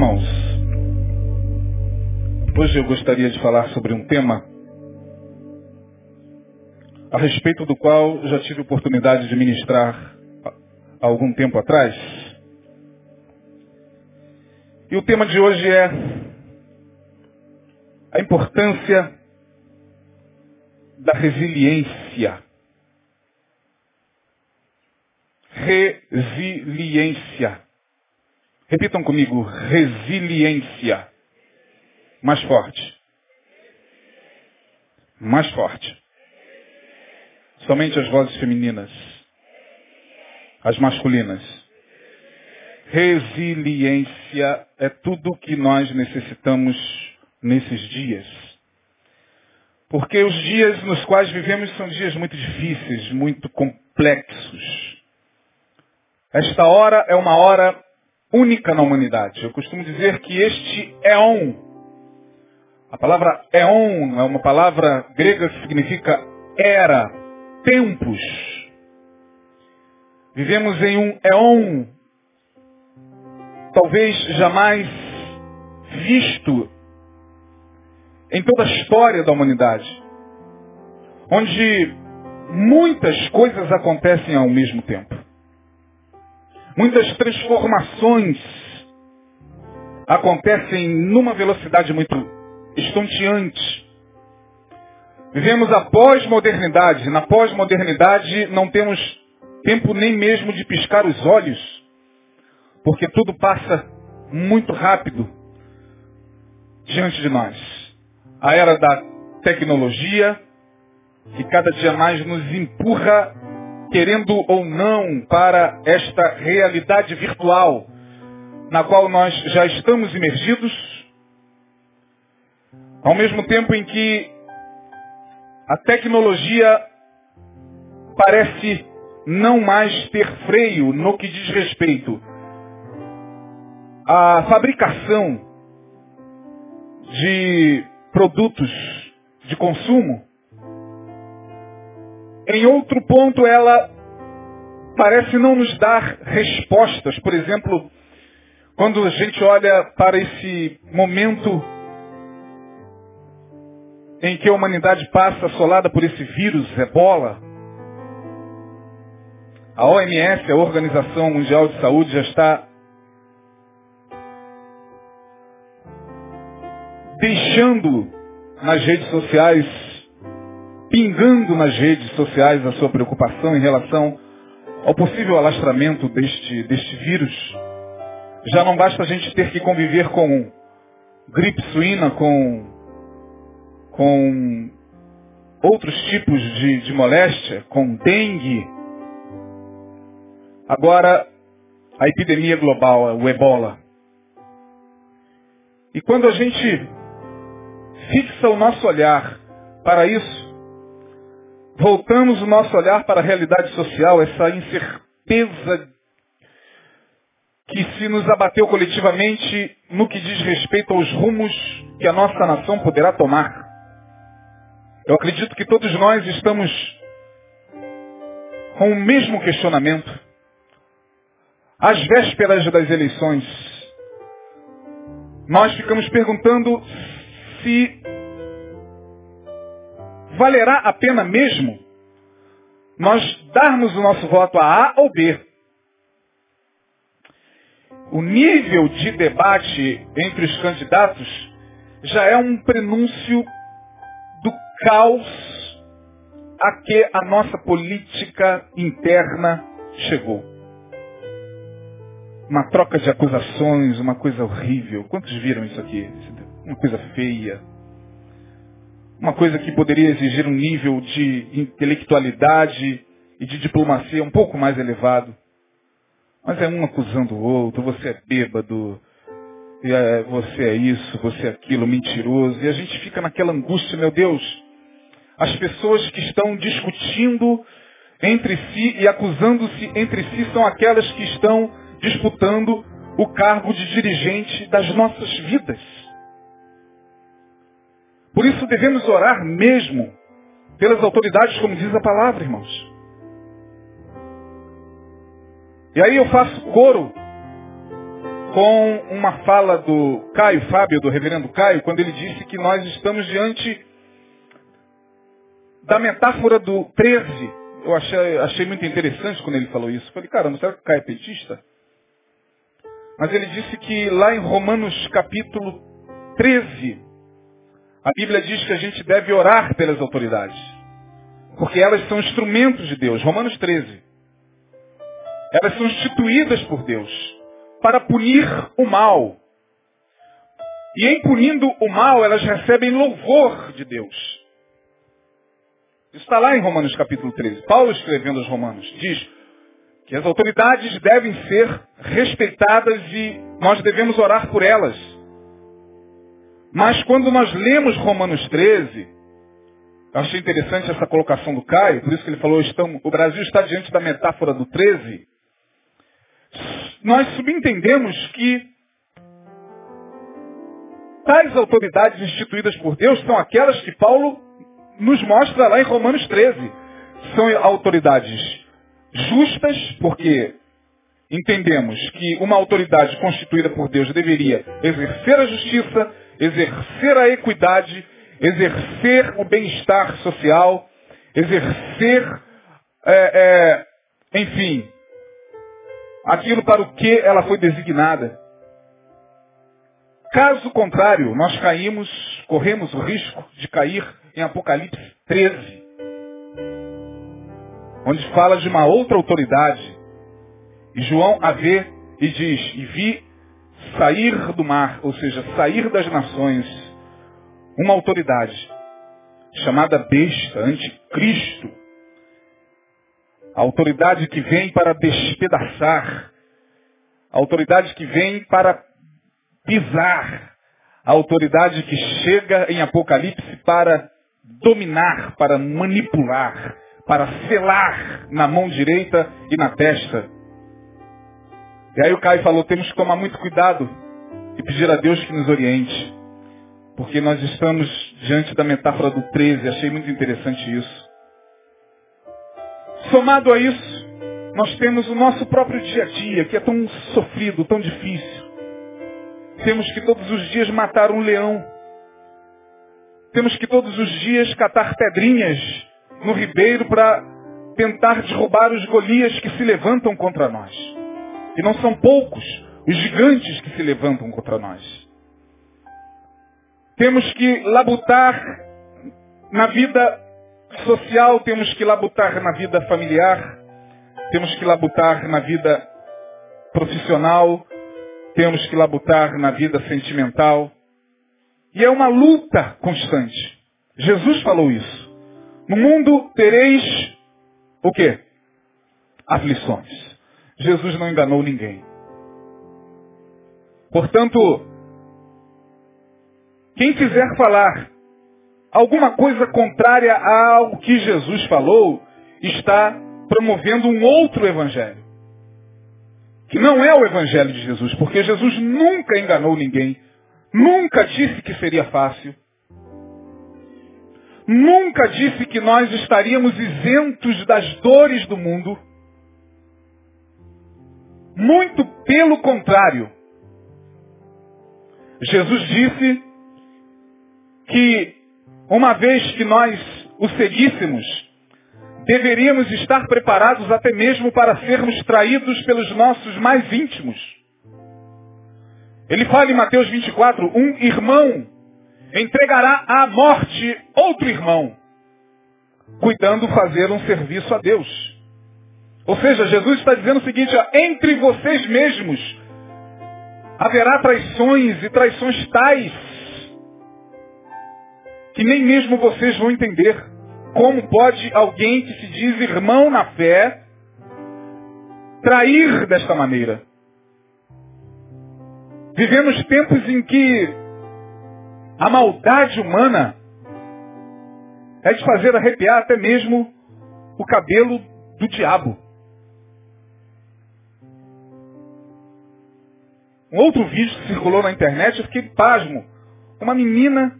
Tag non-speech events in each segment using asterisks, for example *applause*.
irmãos, hoje eu gostaria de falar sobre um tema a respeito do qual já tive oportunidade de ministrar há algum tempo atrás. E o tema de hoje é a importância da resiliência. Resiliência. Repitam comigo, resiliência. Mais forte. Mais forte. Somente as vozes femininas. As masculinas. Resiliência é tudo o que nós necessitamos nesses dias. Porque os dias nos quais vivemos são dias muito difíceis, muito complexos. Esta hora é uma hora única na humanidade. Eu costumo dizer que este éon, a palavra éon é uma palavra grega que significa era, tempos. Vivemos em um éon talvez jamais visto em toda a história da humanidade, onde muitas coisas acontecem ao mesmo tempo. Muitas transformações acontecem numa velocidade muito estonteante. Vivemos a pós-modernidade. Na pós-modernidade não temos tempo nem mesmo de piscar os olhos, porque tudo passa muito rápido diante de nós. A era da tecnologia, que cada dia mais nos empurra querendo ou não, para esta realidade virtual na qual nós já estamos imergidos, ao mesmo tempo em que a tecnologia parece não mais ter freio no que diz respeito à fabricação de produtos de consumo, em outro ponto, ela parece não nos dar respostas. Por exemplo, quando a gente olha para esse momento em que a humanidade passa assolada por esse vírus, ebola, a OMS, a Organização Mundial de Saúde, já está deixando nas redes sociais pingando nas redes sociais a sua preocupação em relação ao possível alastramento deste, deste vírus. Já não basta a gente ter que conviver com gripe suína, com, com outros tipos de, de moléstia, com dengue. Agora, a epidemia global, o ebola. E quando a gente fixa o nosso olhar para isso, voltamos o nosso olhar para a realidade social, essa incerteza que se nos abateu coletivamente no que diz respeito aos rumos que a nossa nação poderá tomar. Eu acredito que todos nós estamos com o mesmo questionamento. Às vésperas das eleições, nós ficamos perguntando se valerá a pena mesmo nós darmos o nosso voto a A ou B? O nível de debate entre os candidatos já é um prenúncio do caos a que a nossa política interna chegou. Uma troca de acusações, uma coisa horrível. Quantos viram isso aqui? Uma coisa feia. Uma coisa que poderia exigir um nível de intelectualidade e de diplomacia um pouco mais elevado. Mas é um acusando o outro, você é bêbado, é, você é isso, você é aquilo, mentiroso. E a gente fica naquela angústia, meu Deus. As pessoas que estão discutindo entre si e acusando-se entre si são aquelas que estão disputando o cargo de dirigente das nossas vidas. Por isso devemos orar mesmo pelas autoridades, como diz a palavra, irmãos. E aí eu faço coro com uma fala do Caio Fábio, do reverendo Caio, quando ele disse que nós estamos diante da metáfora do 13. Eu achei, achei muito interessante quando ele falou isso. Falei, caramba, será que o Caio é petista? Mas ele disse que lá em Romanos capítulo 13, a Bíblia diz que a gente deve orar pelas autoridades. Porque elas são instrumentos de Deus. Romanos 13. Elas são instituídas por Deus para punir o mal. E em punindo o mal, elas recebem louvor de Deus. Isso está lá em Romanos capítulo 13. Paulo escrevendo aos Romanos diz que as autoridades devem ser respeitadas e nós devemos orar por elas. Mas quando nós lemos Romanos 13, eu achei interessante essa colocação do Caio, por isso que ele falou, estamos, o Brasil está diante da metáfora do 13. Nós subentendemos que tais autoridades instituídas por Deus são aquelas que Paulo nos mostra lá em Romanos 13. São autoridades justas, porque entendemos que uma autoridade constituída por Deus deveria exercer a justiça, exercer a equidade, exercer o bem-estar social, exercer, é, é, enfim, aquilo para o que ela foi designada. Caso contrário, nós caímos, corremos o risco de cair em Apocalipse 13, onde fala de uma outra autoridade. E João a vê e diz, e vi sair do mar, ou seja, sair das nações, uma autoridade chamada besta, anticristo. A autoridade que vem para despedaçar. A autoridade que vem para pisar. A autoridade que chega em Apocalipse para dominar, para manipular, para selar na mão direita e na testa. E aí o Caio falou, temos que tomar muito cuidado e pedir a Deus que nos oriente. Porque nós estamos diante da metáfora do 13, achei muito interessante isso. Somado a isso, nós temos o nosso próprio dia a dia, que é tão sofrido, tão difícil. Temos que todos os dias matar um leão. Temos que todos os dias catar pedrinhas no ribeiro para tentar derrubar os Golias que se levantam contra nós. E não são poucos os gigantes que se levantam contra nós. Temos que labutar na vida social, temos que labutar na vida familiar, temos que labutar na vida profissional, temos que labutar na vida sentimental. E é uma luta constante. Jesus falou isso. No mundo tereis o quê? Aflições. Jesus não enganou ninguém. Portanto, quem quiser falar alguma coisa contrária ao que Jesus falou, está promovendo um outro evangelho. Que não é o evangelho de Jesus, porque Jesus nunca enganou ninguém, nunca disse que seria fácil, nunca disse que nós estaríamos isentos das dores do mundo. Muito pelo contrário. Jesus disse que uma vez que nós o seguíssemos, deveríamos estar preparados até mesmo para sermos traídos pelos nossos mais íntimos. Ele fala em Mateus 24, um irmão entregará à morte outro irmão, cuidando fazer um serviço a Deus. Ou seja, Jesus está dizendo o seguinte, ó, entre vocês mesmos haverá traições e traições tais que nem mesmo vocês vão entender. Como pode alguém que se diz irmão na fé trair desta maneira? Vivemos tempos em que a maldade humana é de fazer arrepiar até mesmo o cabelo do diabo. Um outro vídeo que circulou na internet, eu fiquei pasmo. Uma menina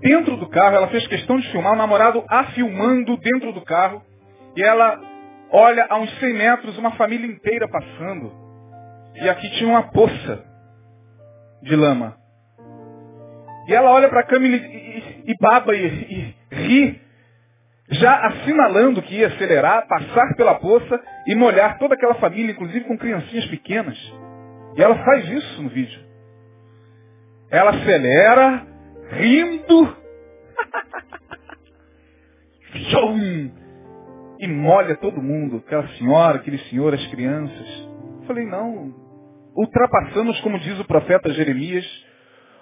dentro do carro, ela fez questão de filmar o namorado a filmando dentro do carro. E ela olha a uns 100 metros uma família inteira passando. E aqui tinha uma poça de lama. E ela olha para a cama e, e, e baba e, e ri, já assinalando que ia acelerar, passar pela poça e molhar toda aquela família, inclusive com criancinhas pequenas. E ela faz isso no vídeo. Ela acelera, rindo, *laughs* e molha todo mundo, aquela senhora, aquele senhor, as crianças. Eu falei, não, ultrapassamos, como diz o profeta Jeremias,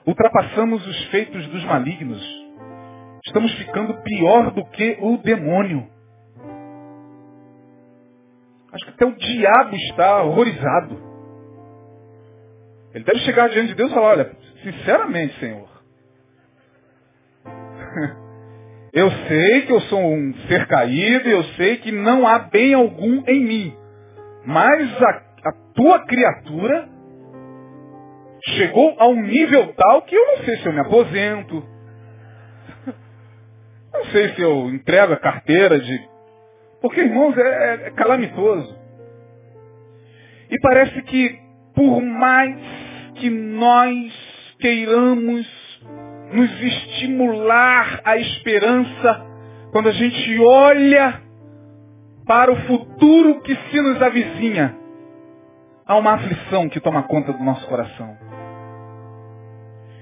ultrapassamos os feitos dos malignos. Estamos ficando pior do que o demônio. Acho que até o diabo está horrorizado. Ele deve chegar diante de Deus e falar, olha, sinceramente, Senhor, *laughs* eu sei que eu sou um ser caído, eu sei que não há bem algum em mim. Mas a, a tua criatura chegou a um nível tal que eu não sei se eu me aposento, *laughs* não sei se eu entrego a carteira de. Porque, irmãos, é, é calamitoso. E parece que por mais que nós queiramos nos estimular a esperança, quando a gente olha para o futuro que se nos avizinha, há uma aflição que toma conta do nosso coração.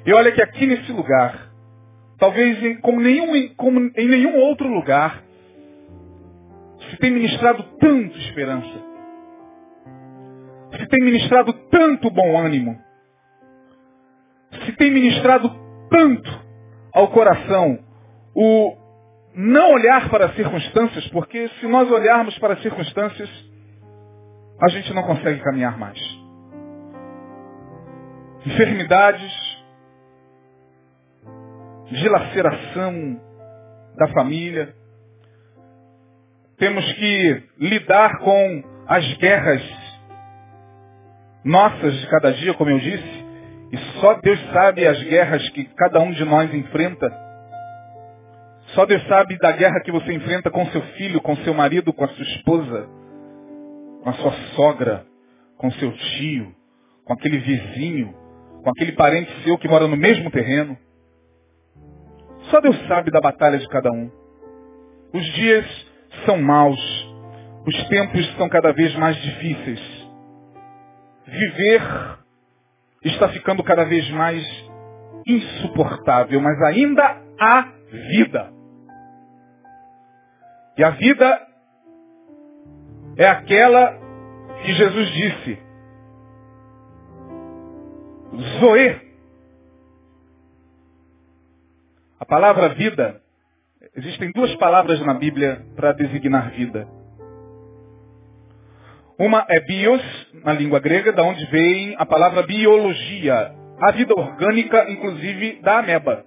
E olha que aqui nesse lugar, talvez em, como, nenhum, como em nenhum outro lugar, se tem ministrado tanto esperança, se tem ministrado tanto bom ânimo, se tem ministrado tanto ao coração o não olhar para as circunstâncias, porque se nós olharmos para as circunstâncias, a gente não consegue caminhar mais. Enfermidades, dilaceração da família, temos que lidar com as guerras nossas de cada dia, como eu disse, e só Deus sabe as guerras que cada um de nós enfrenta. Só Deus sabe da guerra que você enfrenta com seu filho, com seu marido, com a sua esposa, com a sua sogra, com seu tio, com aquele vizinho, com aquele parente seu que mora no mesmo terreno. Só Deus sabe da batalha de cada um. Os dias são maus. Os tempos são cada vez mais difíceis. Viver está ficando cada vez mais insuportável, mas ainda há vida. E a vida é aquela que Jesus disse. Zoe. A palavra vida, existem duas palavras na Bíblia para designar vida. Uma é bios, na língua grega, da onde vem a palavra biologia. A vida orgânica, inclusive, da ameba.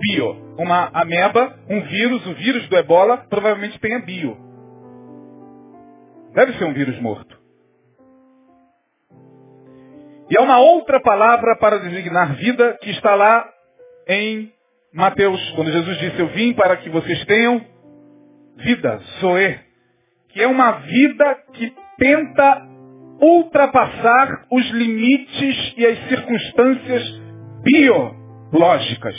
Bio. Uma ameba, um vírus, o vírus do ebola, provavelmente tenha bio. Deve ser um vírus morto. E há uma outra palavra para designar vida que está lá em Mateus, quando Jesus disse, eu vim para que vocês tenham vida, zoe que é uma vida que tenta ultrapassar os limites e as circunstâncias biológicas.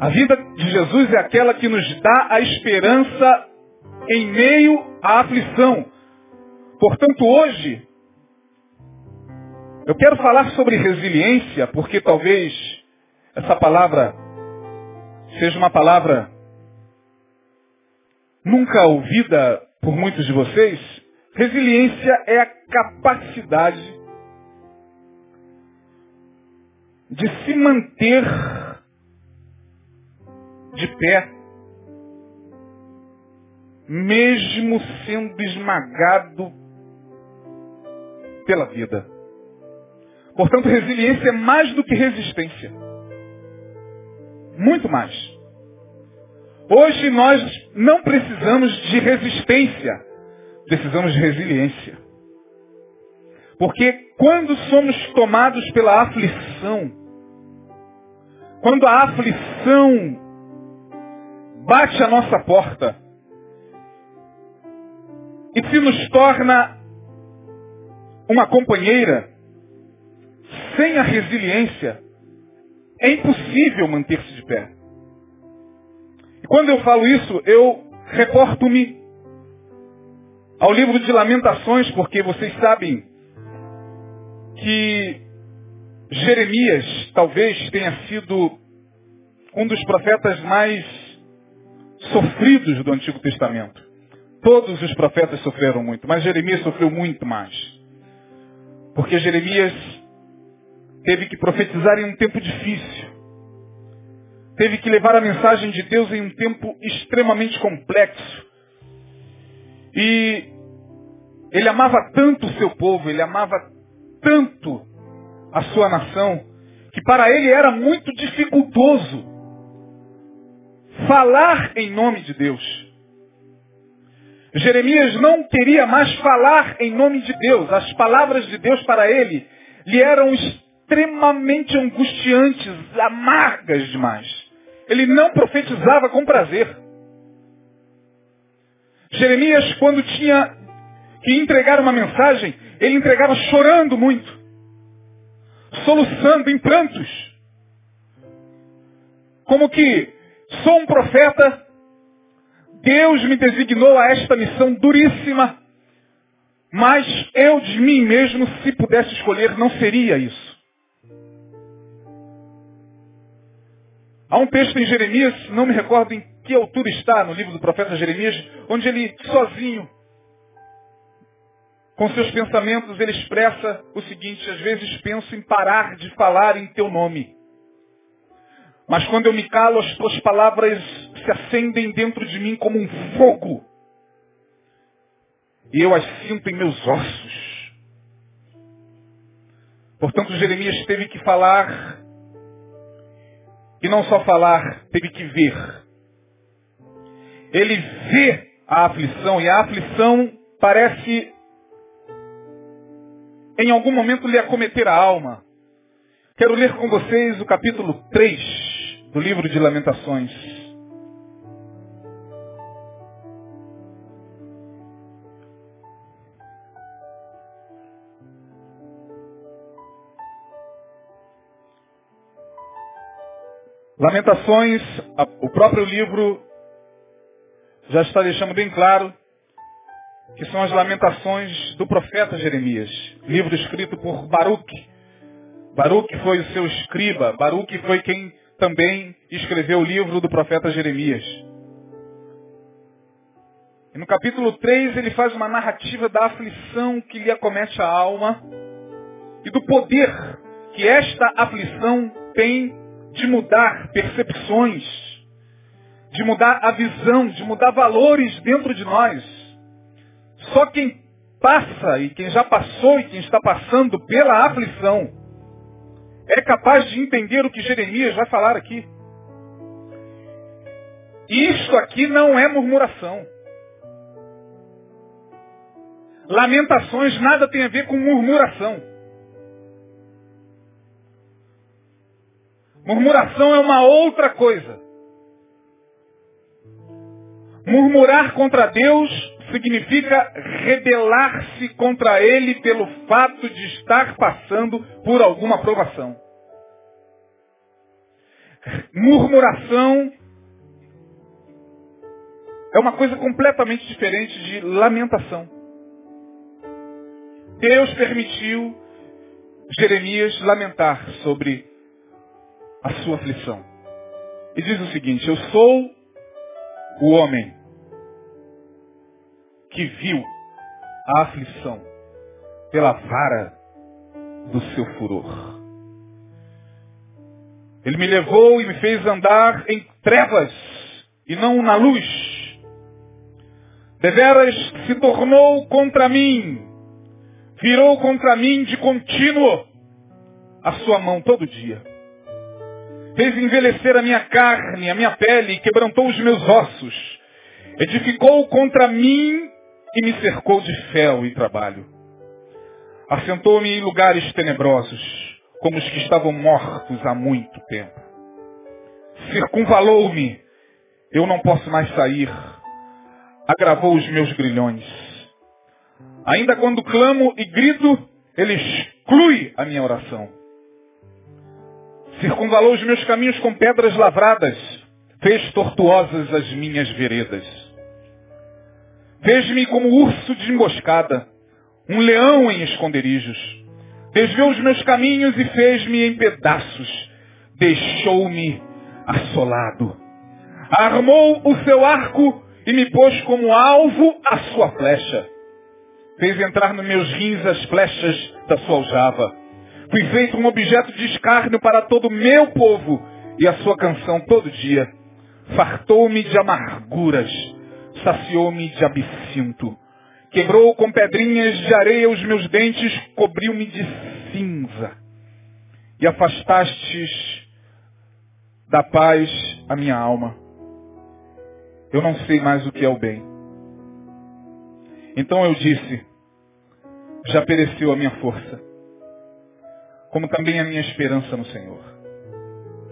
A vida de Jesus é aquela que nos dá a esperança em meio à aflição. Portanto, hoje, eu quero falar sobre resiliência, porque talvez essa palavra seja uma palavra nunca ouvida por muitos de vocês, resiliência é a capacidade de se manter de pé, mesmo sendo esmagado pela vida. Portanto, resiliência é mais do que resistência. Muito mais. Hoje nós não precisamos de resistência, precisamos de resiliência. Porque quando somos tomados pela aflição, quando a aflição bate a nossa porta, e se nos torna uma companheira, sem a resiliência, é impossível manter-se de pé. Quando eu falo isso, eu reporto-me ao livro de Lamentações, porque vocês sabem que Jeremias talvez tenha sido um dos profetas mais sofridos do Antigo Testamento. Todos os profetas sofreram muito, mas Jeremias sofreu muito mais. Porque Jeremias teve que profetizar em um tempo difícil. Teve que levar a mensagem de Deus em um tempo extremamente complexo. E ele amava tanto o seu povo, ele amava tanto a sua nação, que para ele era muito dificultoso falar em nome de Deus. Jeremias não queria mais falar em nome de Deus. As palavras de Deus para ele lhe eram extremamente angustiantes, amargas demais. Ele não profetizava com prazer. Jeremias, quando tinha que entregar uma mensagem, ele entregava chorando muito, soluçando em prantos. Como que sou um profeta, Deus me designou a esta missão duríssima, mas eu de mim mesmo, se pudesse escolher, não seria isso. Há um texto em Jeremias, não me recordo em que altura está no livro do profeta Jeremias, onde ele sozinho, com seus pensamentos, ele expressa o seguinte, às vezes penso em parar de falar em teu nome. Mas quando eu me calo, as tuas palavras se acendem dentro de mim como um fogo. E eu as sinto em meus ossos. Portanto, Jeremias teve que falar, e não só falar, teve que ver. Ele vê a aflição, e a aflição parece em algum momento lhe acometer a alma. Quero ler com vocês o capítulo 3 do livro de Lamentações. Lamentações, o próprio livro já está deixando bem claro que são as lamentações do profeta Jeremias, livro escrito por Baruch. Baruch foi o seu escriba, Baruch foi quem também escreveu o livro do profeta Jeremias. E no capítulo 3 ele faz uma narrativa da aflição que lhe acomete a alma e do poder que esta aflição tem de mudar percepções, de mudar a visão, de mudar valores dentro de nós. Só quem passa e quem já passou e quem está passando pela aflição é capaz de entender o que Jeremias vai falar aqui. Isto aqui não é murmuração. Lamentações nada tem a ver com murmuração. Murmuração é uma outra coisa. Murmurar contra Deus significa rebelar-se contra Ele pelo fato de estar passando por alguma provação. Murmuração é uma coisa completamente diferente de lamentação. Deus permitiu Jeremias lamentar sobre a sua aflição. E diz o seguinte, eu sou o homem que viu a aflição pela vara do seu furor. Ele me levou e me fez andar em trevas e não na luz. Deveras se tornou contra mim, virou contra mim de contínuo a sua mão todo dia. Fez envelhecer a minha carne, a minha pele, e quebrantou os meus ossos. Edificou contra mim e me cercou de fel e trabalho. Assentou-me em lugares tenebrosos, como os que estavam mortos há muito tempo. Circunvalou-me, eu não posso mais sair. Agravou os meus grilhões. Ainda quando clamo e grito, ele exclui a minha oração. Circunvalou os meus caminhos com pedras lavradas, fez tortuosas as minhas veredas. Fez-me como urso de emboscada, um leão em esconderijos. Desviou os meus caminhos e fez-me em pedaços. Deixou-me assolado. Armou o seu arco e me pôs como alvo a sua flecha. Fez entrar nos meus rins as flechas da sua aljava. Fui feito um objeto de escárnio para todo o meu povo e a sua canção todo dia. Fartou-me de amarguras, saciou-me de absinto. Quebrou com pedrinhas de areia os meus dentes, cobriu-me de cinza. E afastastes da paz a minha alma. Eu não sei mais o que é o bem. Então eu disse, já pereceu a minha força, como também a minha esperança no Senhor.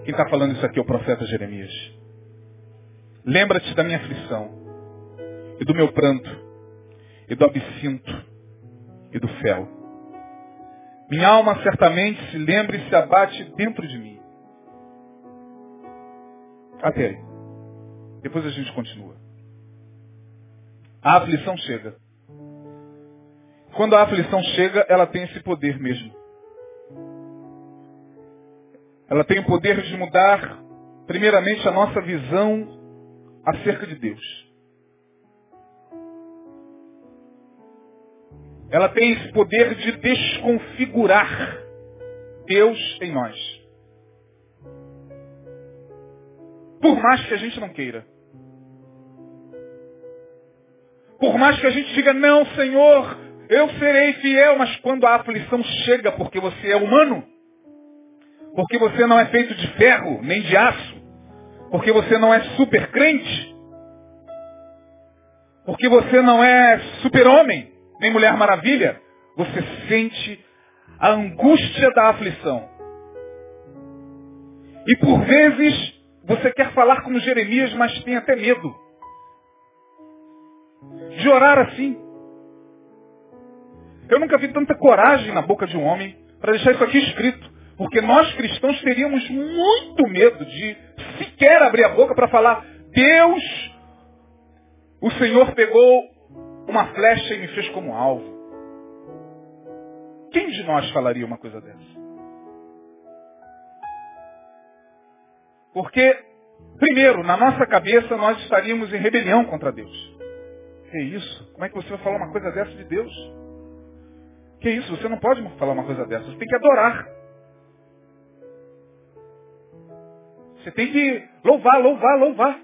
Quem está falando isso aqui é o profeta Jeremias. Lembra-te da minha aflição, e do meu pranto, e do absinto, e do fel. Minha alma certamente se lembra e se abate dentro de mim. Até aí. Depois a gente continua. A aflição chega. Quando a aflição chega, ela tem esse poder mesmo. Ela tem o poder de mudar, primeiramente, a nossa visão acerca de Deus. Ela tem esse poder de desconfigurar Deus em nós. Por mais que a gente não queira. Por mais que a gente diga, não, Senhor, eu serei fiel, mas quando a aflição chega porque você é humano, porque você não é feito de ferro, nem de aço, porque você não é super crente, porque você não é super-homem, nem mulher maravilha, você sente a angústia da aflição. E por vezes você quer falar como Jeremias, mas tem até medo de orar assim. Eu nunca vi tanta coragem na boca de um homem para deixar isso aqui escrito. Porque nós cristãos teríamos muito medo de sequer abrir a boca para falar, Deus, o Senhor pegou uma flecha e me fez como alvo. Quem de nós falaria uma coisa dessa? Porque, primeiro, na nossa cabeça nós estaríamos em rebelião contra Deus. Que isso? Como é que você vai falar uma coisa dessa de Deus? Que isso? Você não pode falar uma coisa dessa. Você tem que adorar. Você tem que louvar, louvar, louvar.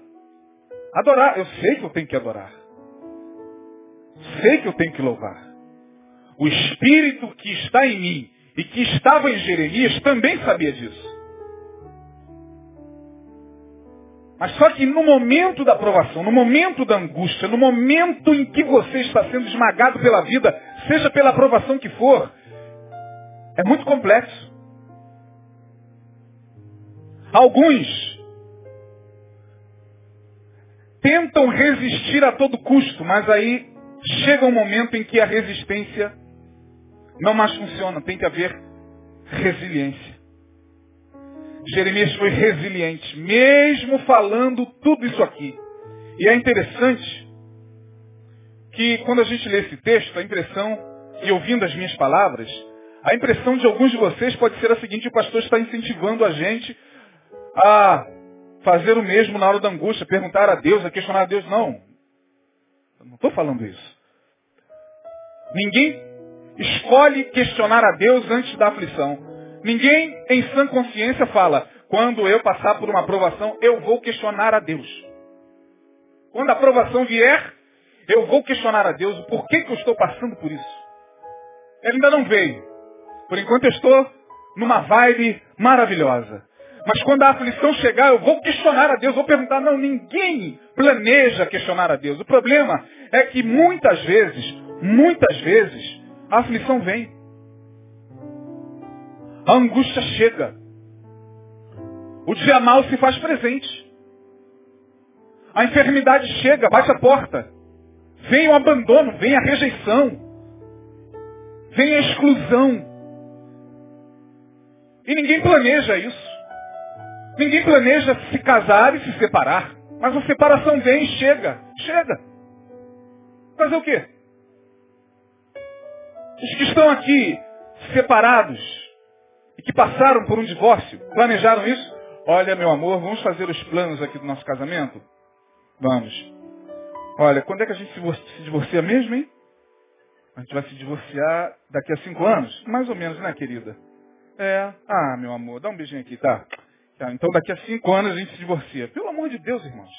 Adorar. Eu sei que eu tenho que adorar. Sei que eu tenho que louvar. O Espírito que está em mim e que estava em Jeremias também sabia disso. Mas só que no momento da provação, no momento da angústia, no momento em que você está sendo esmagado pela vida, seja pela provação que for, é muito complexo. Alguns tentam resistir a todo custo, mas aí chega um momento em que a resistência não mais funciona, tem que haver resiliência. Jeremias foi resiliente, mesmo falando tudo isso aqui. E é interessante que quando a gente lê esse texto, a impressão, e ouvindo as minhas palavras, a impressão de alguns de vocês pode ser a seguinte, o pastor está incentivando a gente a fazer o mesmo na hora da angústia, perguntar a Deus, a questionar a Deus. Não. Eu não estou falando isso. Ninguém escolhe questionar a Deus antes da aflição. Ninguém em sã consciência fala, quando eu passar por uma aprovação, eu vou questionar a Deus. Quando a aprovação vier, eu vou questionar a Deus o porquê que eu estou passando por isso. Ele ainda não veio. Por enquanto eu estou numa vibe maravilhosa. Mas quando a aflição chegar, eu vou questionar a Deus, vou perguntar, não, ninguém planeja questionar a Deus. O problema é que muitas vezes, muitas vezes, a aflição vem. A angústia chega. O dia mal se faz presente. A enfermidade chega, bate a porta. Vem o abandono, vem a rejeição. vem a exclusão. E ninguém planeja isso. Ninguém planeja se casar e se separar. Mas a separação vem, chega, chega. Fazer o quê? Os que estão aqui separados e que passaram por um divórcio, planejaram isso? Olha, meu amor, vamos fazer os planos aqui do nosso casamento? Vamos. Olha, quando é que a gente se divorcia mesmo, hein? A gente vai se divorciar daqui a cinco anos? Mais ou menos, né, querida? É. Ah, meu amor, dá um beijinho aqui, tá? Tá? Então daqui a cinco anos a gente se divorcia. Pelo amor de Deus, irmãos.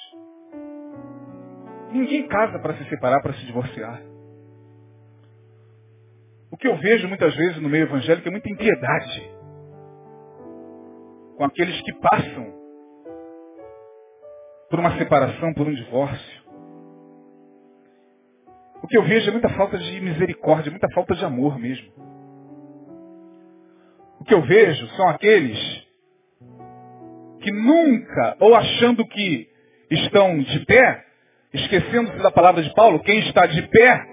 Ninguém casa para se separar, para se divorciar. O que eu vejo muitas vezes no meio evangélico é muita impiedade com aqueles que passam por uma separação, por um divórcio. O que eu vejo é muita falta de misericórdia, muita falta de amor mesmo. O que eu vejo são aqueles que nunca, ou achando que estão de pé, esquecendo-se da palavra de Paulo, quem está de pé,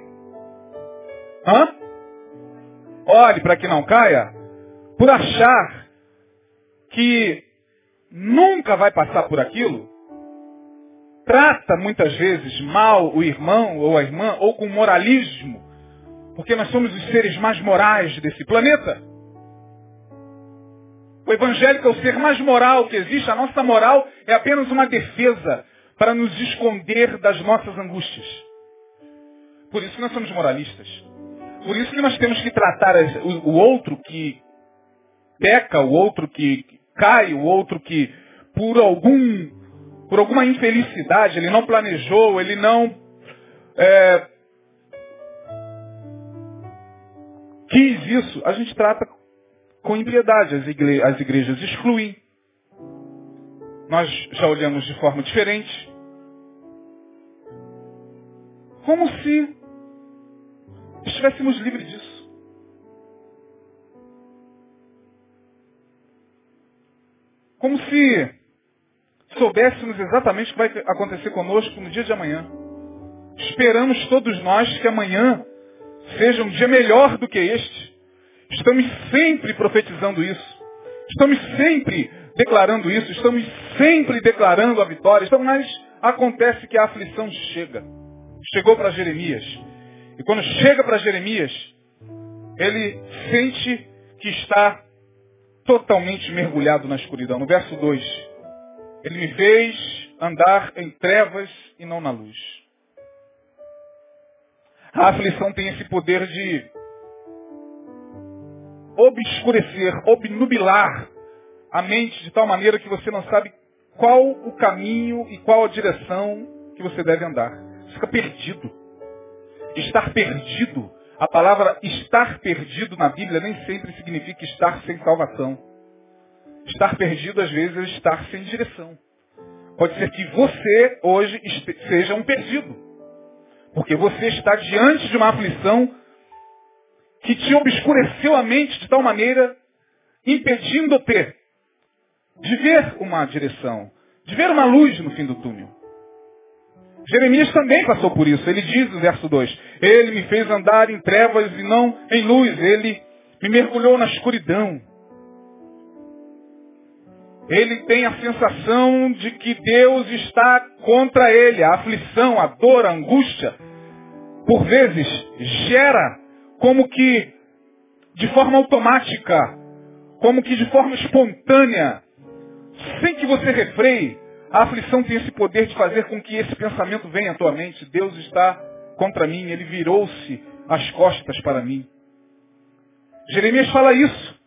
hã? olhe para que não caia, por achar que nunca vai passar por aquilo, trata muitas vezes mal o irmão ou a irmã, ou com moralismo, porque nós somos os seres mais morais desse planeta. O evangélico é o ser mais moral que existe, a nossa moral é apenas uma defesa para nos esconder das nossas angústias. Por isso que nós somos moralistas. Por isso que nós temos que tratar o outro que peca, o outro que cai, o outro que por algum por alguma infelicidade, ele não planejou, ele não é, quis isso, a gente trata com impiedade. As, igre as igrejas excluem. Nós já olhamos de forma diferente. Como se estivéssemos livres disso. Como se soubéssemos exatamente o que vai acontecer conosco no dia de amanhã. Esperamos todos nós que amanhã seja um dia melhor do que este. Estamos sempre profetizando isso. Estamos sempre declarando isso. Estamos sempre declarando a vitória. Então, mas acontece que a aflição chega. Chegou para Jeremias. E quando chega para Jeremias, ele sente que está totalmente mergulhado na escuridão. No verso 2, ele me fez andar em trevas e não na luz. A aflição tem esse poder de obscurecer, obnubilar a mente de tal maneira que você não sabe qual o caminho e qual a direção que você deve andar. Você fica perdido. Estar perdido, a palavra estar perdido na Bíblia nem sempre significa estar sem salvação. Estar perdido, às vezes, é estar sem direção. Pode ser que você, hoje, seja um perdido. Porque você está diante de uma aflição que te obscureceu a mente de tal maneira, impedindo-te de ver uma direção, de ver uma luz no fim do túnel. Jeremias também passou por isso. Ele diz no verso 2, Ele me fez andar em trevas e não em luz. Ele me mergulhou na escuridão. Ele tem a sensação de que Deus está contra ele. A aflição, a dor, a angústia, por vezes, gera como que de forma automática, como que de forma espontânea, sem que você refreie, a aflição tem esse poder de fazer com que esse pensamento venha à tua mente. Deus está contra mim, ele virou-se as costas para mim. Jeremias fala isso.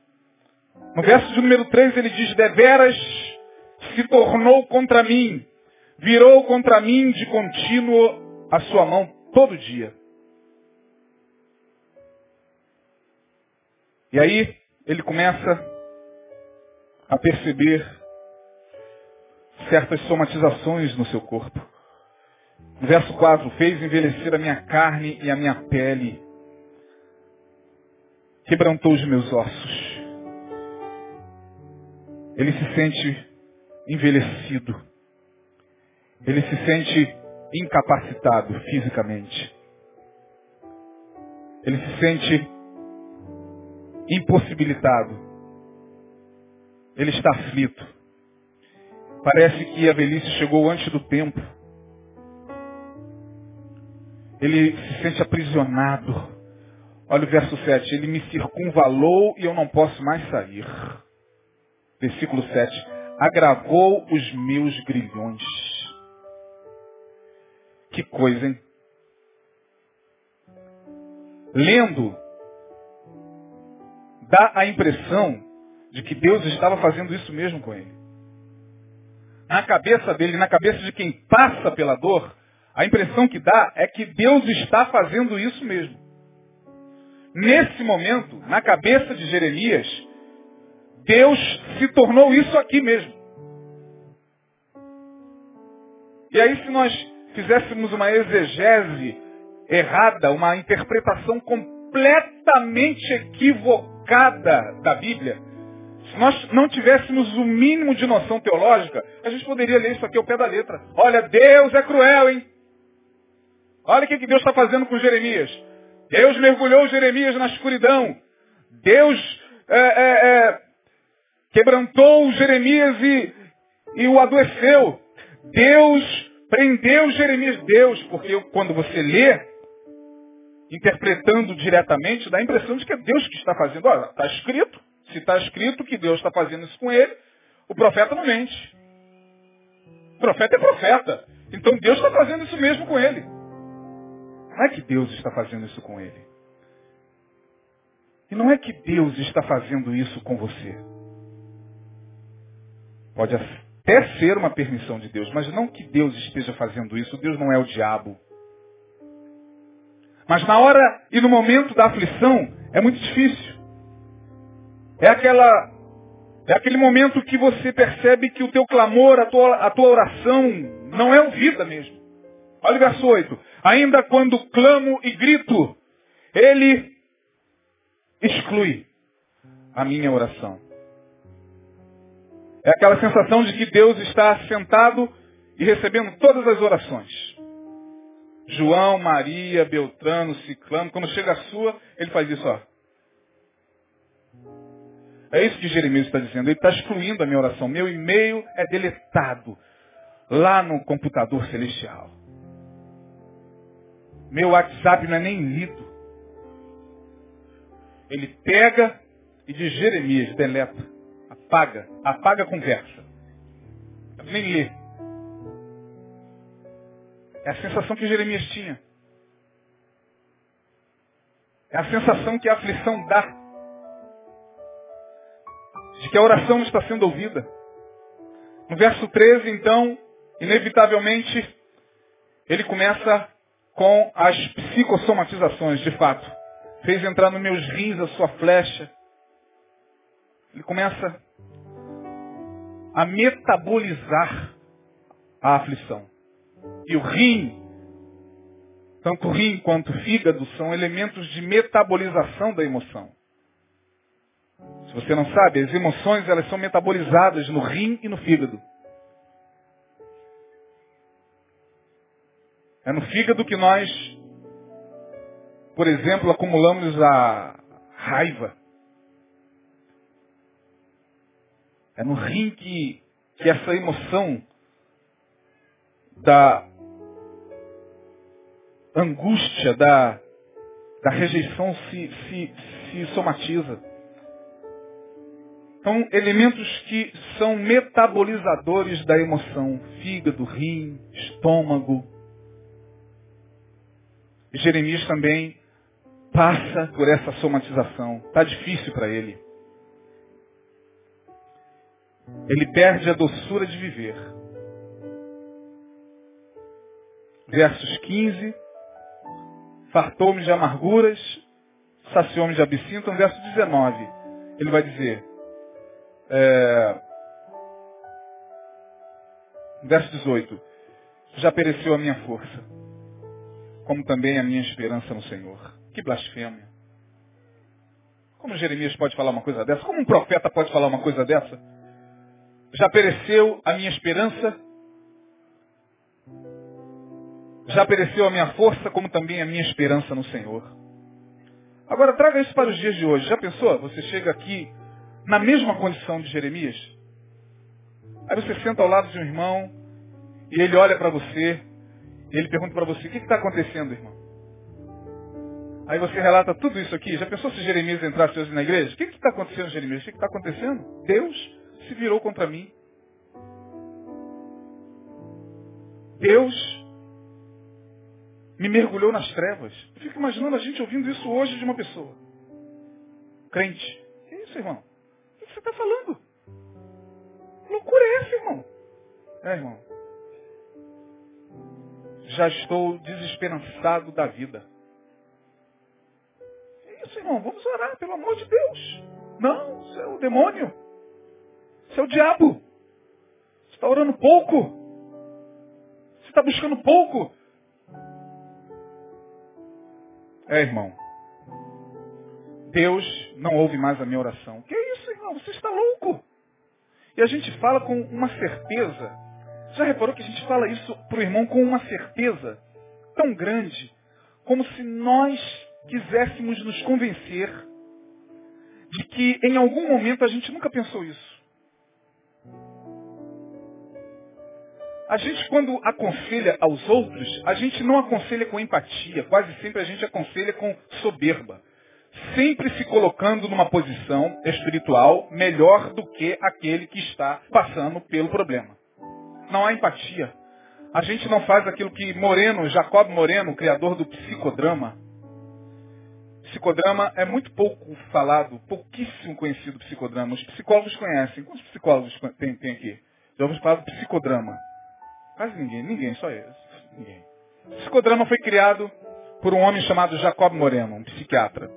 No verso de número 3 ele diz, deveras se tornou contra mim, virou contra mim de contínuo a sua mão todo dia. E aí ele começa a perceber certas somatizações no seu corpo. Verso 4, fez envelhecer a minha carne e a minha pele, quebrantou os meus ossos. Ele se sente envelhecido. Ele se sente incapacitado fisicamente. Ele se sente impossibilitado. Ele está aflito. Parece que a velhice chegou antes do tempo. Ele se sente aprisionado. Olha o verso 7. Ele me circunvalou e eu não posso mais sair. Versículo 7. Agravou os meus grilhões. Que coisa, hein? Lendo, dá a impressão de que Deus estava fazendo isso mesmo com ele. Na cabeça dele, na cabeça de quem passa pela dor, a impressão que dá é que Deus está fazendo isso mesmo. Nesse momento, na cabeça de Jeremias, Deus se tornou isso aqui mesmo. E aí, se nós fizéssemos uma exegese errada, uma interpretação completamente equivocada da Bíblia, se nós não tivéssemos o mínimo de noção teológica, a gente poderia ler isso aqui ao pé da letra. Olha, Deus é cruel, hein? Olha o que Deus está fazendo com Jeremias. Deus mergulhou Jeremias na escuridão. Deus é, é, é, quebrantou Jeremias e, e o adoeceu. Deus prendeu Jeremias. Deus, porque quando você lê, interpretando diretamente, dá a impressão de que é Deus que está fazendo. Olha, está escrito. Se está escrito que Deus está fazendo isso com ele, o profeta não mente. O profeta é profeta. Então Deus está fazendo isso mesmo com ele. Não é que Deus está fazendo isso com ele. E não é que Deus está fazendo isso com você. Pode até ser uma permissão de Deus, mas não que Deus esteja fazendo isso. Deus não é o diabo. Mas na hora e no momento da aflição é muito difícil. É aquela é aquele momento que você percebe que o teu clamor, a tua, a tua oração não é ouvida mesmo. Olha o verso 8. Ainda quando clamo e grito, ele exclui a minha oração. É aquela sensação de que Deus está sentado e recebendo todas as orações. João, Maria, Beltrano, Ciclano, quando chega a sua, ele faz isso, ó. É isso que Jeremias está dizendo. Ele está excluindo a minha oração. Meu e-mail é deletado lá no computador celestial. Meu WhatsApp não é nem lido. Ele pega e diz Jeremias, deleta, apaga, apaga a conversa. Nem lê. É a sensação que Jeremias tinha. É a sensação que a aflição dá de que a oração está sendo ouvida. No verso 13, então, inevitavelmente, ele começa com as psicossomatizações, de fato. Fez entrar nos meus rins a sua flecha. Ele começa a metabolizar a aflição. E o rim, tanto o rim quanto o fígado, são elementos de metabolização da emoção. Se você não sabe, as emoções elas são metabolizadas no rim e no fígado. É no fígado que nós, por exemplo, acumulamos a raiva. É no rim que, que essa emoção da angústia, da, da rejeição se, se, se somatiza. São elementos que são metabolizadores da emoção. Fígado, rim, estômago. E Jeremias também passa por essa somatização. Está difícil para ele. Ele perde a doçura de viver. Versos 15. Fartou-me de amarguras, saciou-me de absinto. No verso 19, ele vai dizer, é, verso 18. Já pereceu a minha força, como também a minha esperança no Senhor. Que blasfêmia. Como Jeremias pode falar uma coisa dessa? Como um profeta pode falar uma coisa dessa? Já pereceu a minha esperança, já pereceu a minha força, como também a minha esperança no Senhor. Agora traga isso para os dias de hoje. Já pensou? Você chega aqui na mesma condição de Jeremias? Aí você senta ao lado de um irmão e ele olha para você e ele pergunta para você, o que está acontecendo, irmão? Aí você relata tudo isso aqui. Já pensou se Jeremias entrasse hoje na igreja? O que está acontecendo, Jeremias? O que está acontecendo? Deus se virou contra mim. Deus me mergulhou nas trevas. Eu fico imaginando a gente ouvindo isso hoje de uma pessoa. Crente. Que isso, irmão? O que você está falando? loucura é essa, irmão? É, irmão. Já estou desesperançado da vida. Que isso, irmão? Vamos orar, pelo amor de Deus. Não, isso é o demônio. Isso é o diabo. Você está orando pouco. Você está buscando pouco. É, irmão. Deus não ouve mais a minha oração. Que isso, irmão? Você está louco. E a gente fala com uma certeza. Já reparou que a gente fala isso para o irmão com uma certeza tão grande, como se nós quiséssemos nos convencer de que em algum momento a gente nunca pensou isso. A gente, quando aconselha aos outros, a gente não aconselha com empatia. Quase sempre a gente aconselha com soberba. Sempre se colocando numa posição espiritual melhor do que aquele que está passando pelo problema. Não há empatia. A gente não faz aquilo que Moreno, Jacob Moreno, criador do psicodrama. Psicodrama é muito pouco falado, pouquíssimo conhecido psicodrama. Os psicólogos conhecem. Quantos psicólogos tem, tem aqui? Já ouvi falar do psicodrama. Quase ninguém, ninguém, só eles. Ninguém. O psicodrama foi criado por um homem chamado Jacob Moreno, um psiquiatra.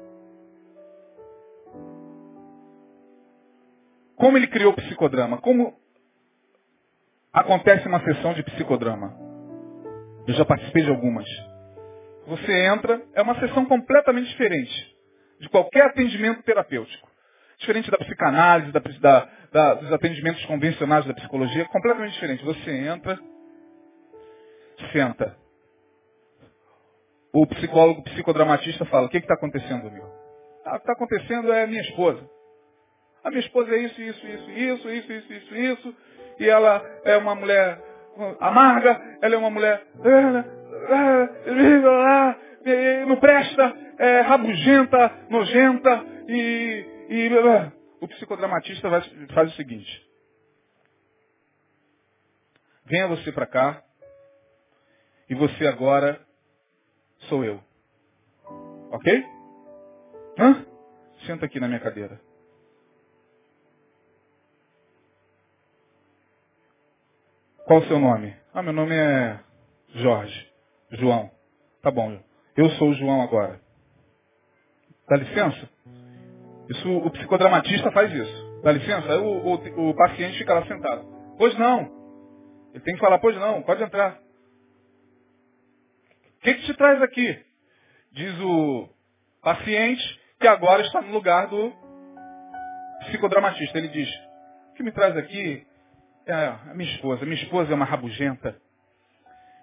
Como ele criou o psicodrama? Como acontece uma sessão de psicodrama? Eu já participei de algumas. Você entra, é uma sessão completamente diferente de qualquer atendimento terapêutico. Diferente da psicanálise, da, da, dos atendimentos convencionais da psicologia, completamente diferente. Você entra, senta. O psicólogo psicodramatista fala, o que está acontecendo, amigo? Ah, o que está acontecendo é minha esposa. A minha esposa é isso, isso, isso, isso, isso, isso, isso, isso. E ela é uma mulher amarga, ela é uma mulher. Não presta, é rabugenta, nojenta e. e o psicodramatista faz o seguinte. Venha você para cá, e você agora sou eu. Ok? Hã? Senta aqui na minha cadeira. Qual o seu nome? Ah, meu nome é Jorge. João. Tá bom. Eu sou o João agora. Dá licença? Isso, o psicodramatista faz isso. Dá licença? Aí o, o, o paciente fica lá sentado. Pois não. Ele tem que falar, pois não, pode entrar. O que, que te traz aqui? Diz o paciente que agora está no lugar do psicodramatista. Ele diz, o que me traz aqui é a minha esposa. Minha esposa é uma rabugenta.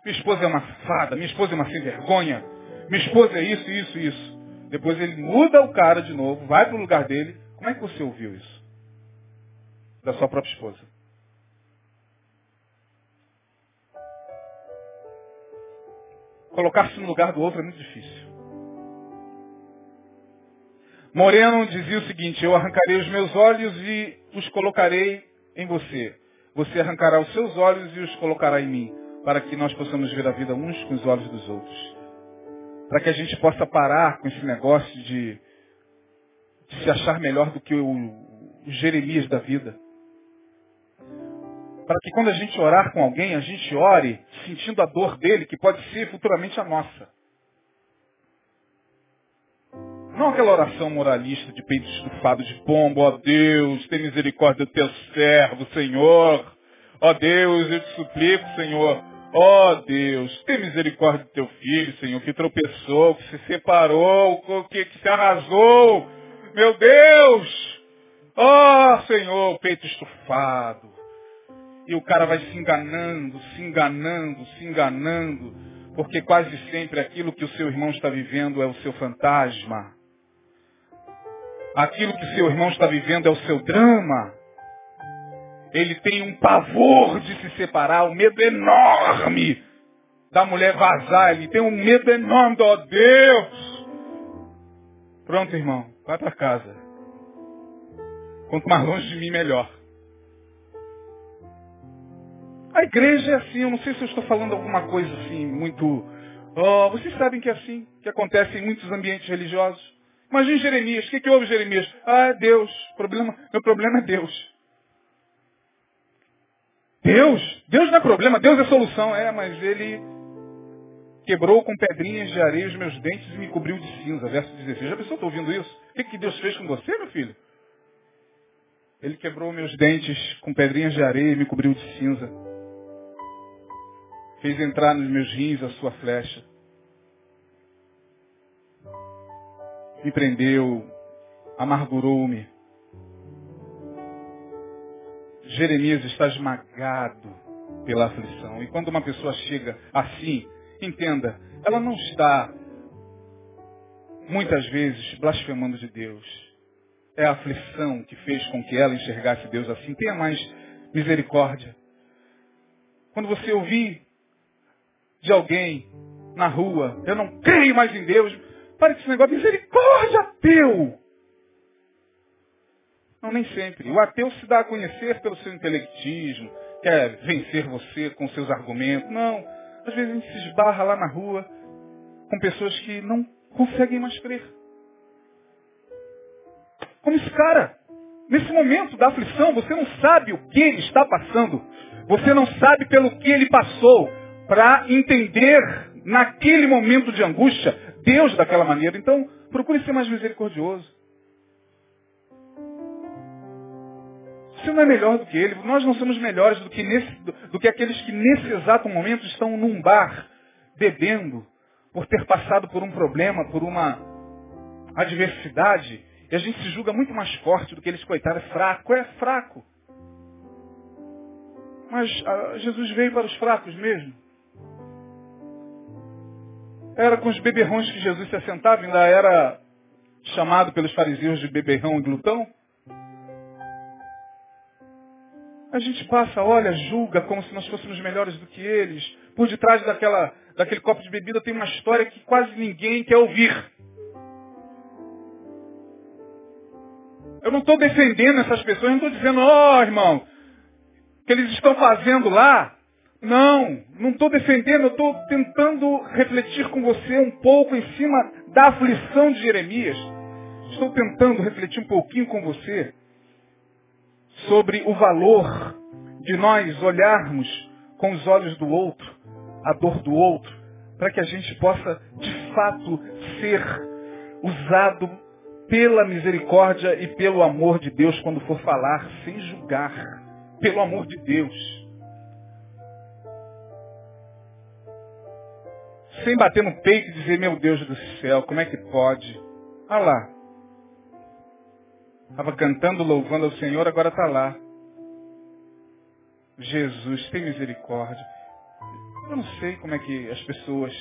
Minha esposa é uma fada. Minha esposa é uma sem vergonha. Minha esposa é isso, isso, isso. Depois ele muda o cara de novo, vai para o lugar dele. Como é que você ouviu isso? Da sua própria esposa. Colocar-se no lugar do outro é muito difícil. Moreno dizia o seguinte, eu arrancarei os meus olhos e os colocarei em você. Você arrancará os seus olhos e os colocará em mim, para que nós possamos ver a vida uns com os olhos dos outros. Para que a gente possa parar com esse negócio de, de se achar melhor do que o, o Jeremias da vida para que quando a gente orar com alguém, a gente ore sentindo a dor dele, que pode ser futuramente a nossa. Não aquela oração moralista de peito estufado de pombo, ó Deus, tem misericórdia do teu servo, Senhor. Ó Deus, eu te suplico, Senhor. Ó Deus, tem misericórdia do teu filho, Senhor, que tropeçou, que se separou, que, que se arrasou. Meu Deus! Ó Senhor, peito estufado. E o cara vai se enganando, se enganando, se enganando, porque quase sempre aquilo que o seu irmão está vivendo é o seu fantasma. aquilo que seu irmão está vivendo é o seu drama. Ele tem um pavor de se separar, um medo enorme da mulher vazar. Ele tem um medo enorme, ó oh, Deus. Pronto, irmão, vai para casa. Quanto mais longe de mim, melhor. A igreja é assim, eu não sei se eu estou falando alguma coisa assim, muito. Oh, vocês sabem que é assim, que acontece em muitos ambientes religiosos. Imagine Jeremias, o que, que houve Jeremias? Ah, é Deus. Problema, meu problema é Deus. Deus? Deus não é problema, Deus é solução. É, mas ele quebrou com pedrinhas de areia os meus dentes e me cobriu de cinza. Verso 16. Já pensou, estou ouvindo isso? O que, que Deus fez com você, meu filho? Ele quebrou meus dentes com pedrinhas de areia e me cobriu de cinza fez entrar nos meus rins a sua flecha. Me prendeu, amargurou-me. Jeremias está esmagado pela aflição. E quando uma pessoa chega assim, entenda, ela não está muitas vezes blasfemando de Deus. É a aflição que fez com que ela enxergasse Deus assim. Tenha mais misericórdia. Quando você ouvir de alguém na rua, eu não creio mais em Deus, para com esse negócio, misericórdia, ateu. Não, nem sempre. O ateu se dá a conhecer pelo seu intelectismo, quer vencer você com seus argumentos. Não. Às vezes a gente se esbarra lá na rua com pessoas que não conseguem mais crer. Como esse cara. Nesse momento da aflição, você não sabe o que ele está passando. Você não sabe pelo que ele passou para entender naquele momento de angústia Deus daquela maneira. Então, procure ser mais misericordioso. Você não é melhor do que ele. Nós não somos melhores do que, nesse, do, do que aqueles que nesse exato momento estão num bar, bebendo, por ter passado por um problema, por uma adversidade. E a gente se julga muito mais forte do que eles, coitado, é fraco. É fraco. Mas ah, Jesus veio para os fracos mesmo. Era com os beberrões que Jesus se assentava, ainda era chamado pelos fariseus de beberrão e glutão. A gente passa, olha, julga como se nós fôssemos melhores do que eles. Por detrás daquela, daquele copo de bebida tem uma história que quase ninguém quer ouvir. Eu não estou defendendo essas pessoas, não estou dizendo, ó oh, irmão, que eles estão fazendo lá não, não estou defendendo, eu estou tentando refletir com você um pouco em cima da aflição de Jeremias. Estou tentando refletir um pouquinho com você sobre o valor de nós olharmos com os olhos do outro, a dor do outro, para que a gente possa, de fato, ser usado pela misericórdia e pelo amor de Deus quando for falar, sem julgar, pelo amor de Deus. Sem bater no peito e dizer, meu Deus do céu, como é que pode? Olha lá. Estava cantando, louvando ao Senhor, agora está lá. Jesus, tem misericórdia. Eu não sei como é que as pessoas